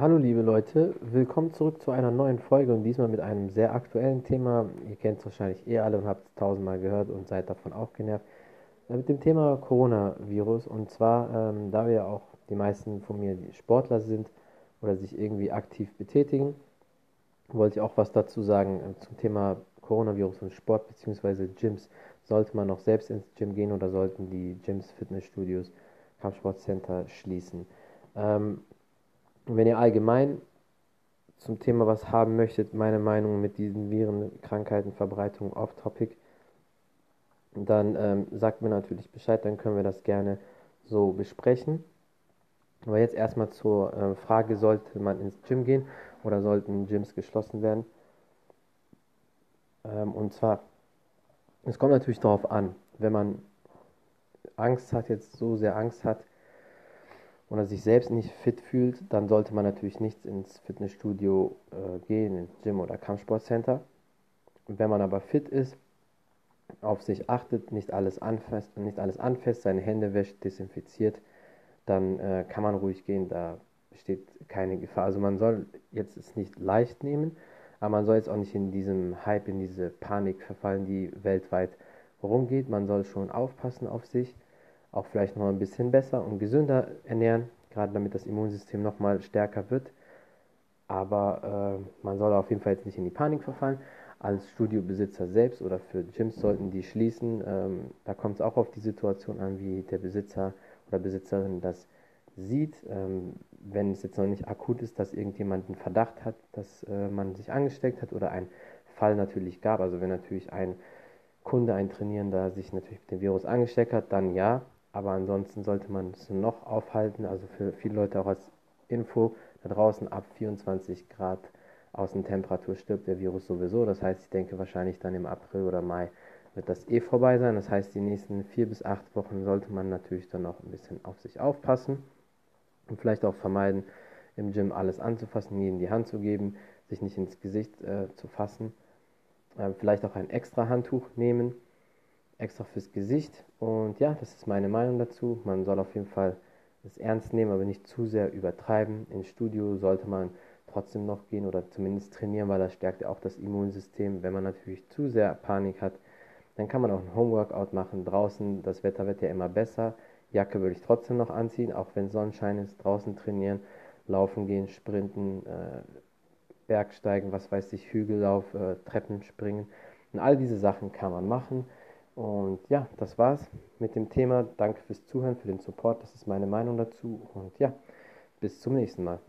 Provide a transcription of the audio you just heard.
Hallo liebe Leute, willkommen zurück zu einer neuen Folge und diesmal mit einem sehr aktuellen Thema. Ihr kennt es wahrscheinlich eh alle und habt es tausendmal gehört und seid davon auch genervt. Äh, mit dem Thema Coronavirus und zwar, ähm, da wir ja auch die meisten von mir Sportler sind oder sich irgendwie aktiv betätigen, wollte ich auch was dazu sagen äh, zum Thema Coronavirus und Sport bzw. Gyms. Sollte man noch selbst ins Gym gehen oder sollten die Gyms, Fitnessstudios, Kampfsportcenter schließen? Ähm, wenn ihr allgemein zum Thema was haben möchtet, meine Meinung mit diesen Viren, Krankheiten, Verbreitung off-topic, dann ähm, sagt mir natürlich Bescheid, dann können wir das gerne so besprechen. Aber jetzt erstmal zur äh, Frage, sollte man ins Gym gehen oder sollten Gyms geschlossen werden? Ähm, und zwar, es kommt natürlich darauf an, wenn man Angst hat, jetzt so sehr Angst hat, oder sich selbst nicht fit fühlt, dann sollte man natürlich nicht ins Fitnessstudio äh, gehen, ins Gym oder Kampfsportcenter. Und wenn man aber fit ist, auf sich achtet, nicht alles anfasst, nicht alles anfasst, seine Hände wäscht, desinfiziert, dann äh, kann man ruhig gehen, da besteht keine Gefahr. Also man soll jetzt es nicht leicht nehmen, aber man soll jetzt auch nicht in diesem Hype, in diese Panik verfallen, die weltweit rumgeht. Man soll schon aufpassen auf sich auch vielleicht noch ein bisschen besser und gesünder ernähren, gerade damit das Immunsystem noch mal stärker wird. Aber äh, man soll auf jeden Fall jetzt nicht in die Panik verfallen. Als Studiobesitzer selbst oder für Gyms sollten die schließen. Ähm, da kommt es auch auf die Situation an, wie der Besitzer oder Besitzerin das sieht. Ähm, wenn es jetzt noch nicht akut ist, dass irgendjemand einen Verdacht hat, dass äh, man sich angesteckt hat oder ein Fall natürlich gab. Also wenn natürlich ein Kunde, ein Trainierender sich natürlich mit dem Virus angesteckt hat, dann ja, aber ansonsten sollte man es noch aufhalten. Also für viele Leute auch als Info, da draußen ab 24 Grad Außentemperatur stirbt der Virus sowieso. Das heißt, ich denke wahrscheinlich dann im April oder Mai wird das eh vorbei sein. Das heißt, die nächsten vier bis acht Wochen sollte man natürlich dann noch ein bisschen auf sich aufpassen und vielleicht auch vermeiden, im Gym alles anzufassen, jedem die Hand zu geben, sich nicht ins Gesicht äh, zu fassen. Äh, vielleicht auch ein extra Handtuch nehmen extra fürs Gesicht. Und ja, das ist meine Meinung dazu. Man soll auf jeden Fall es ernst nehmen, aber nicht zu sehr übertreiben. Ins Studio sollte man trotzdem noch gehen oder zumindest trainieren, weil das stärkt ja auch das Immunsystem. Wenn man natürlich zu sehr Panik hat, dann kann man auch ein Homeworkout machen draußen. Das Wetter wird ja immer besser. Jacke würde ich trotzdem noch anziehen, auch wenn Sonnenschein ist. Draußen trainieren, laufen gehen, sprinten, äh, Bergsteigen, was weiß ich, Hügellauf, äh, Treppen springen. Und all diese Sachen kann man machen. Und ja, das war's mit dem Thema. Danke fürs Zuhören, für den Support. Das ist meine Meinung dazu. Und ja, bis zum nächsten Mal.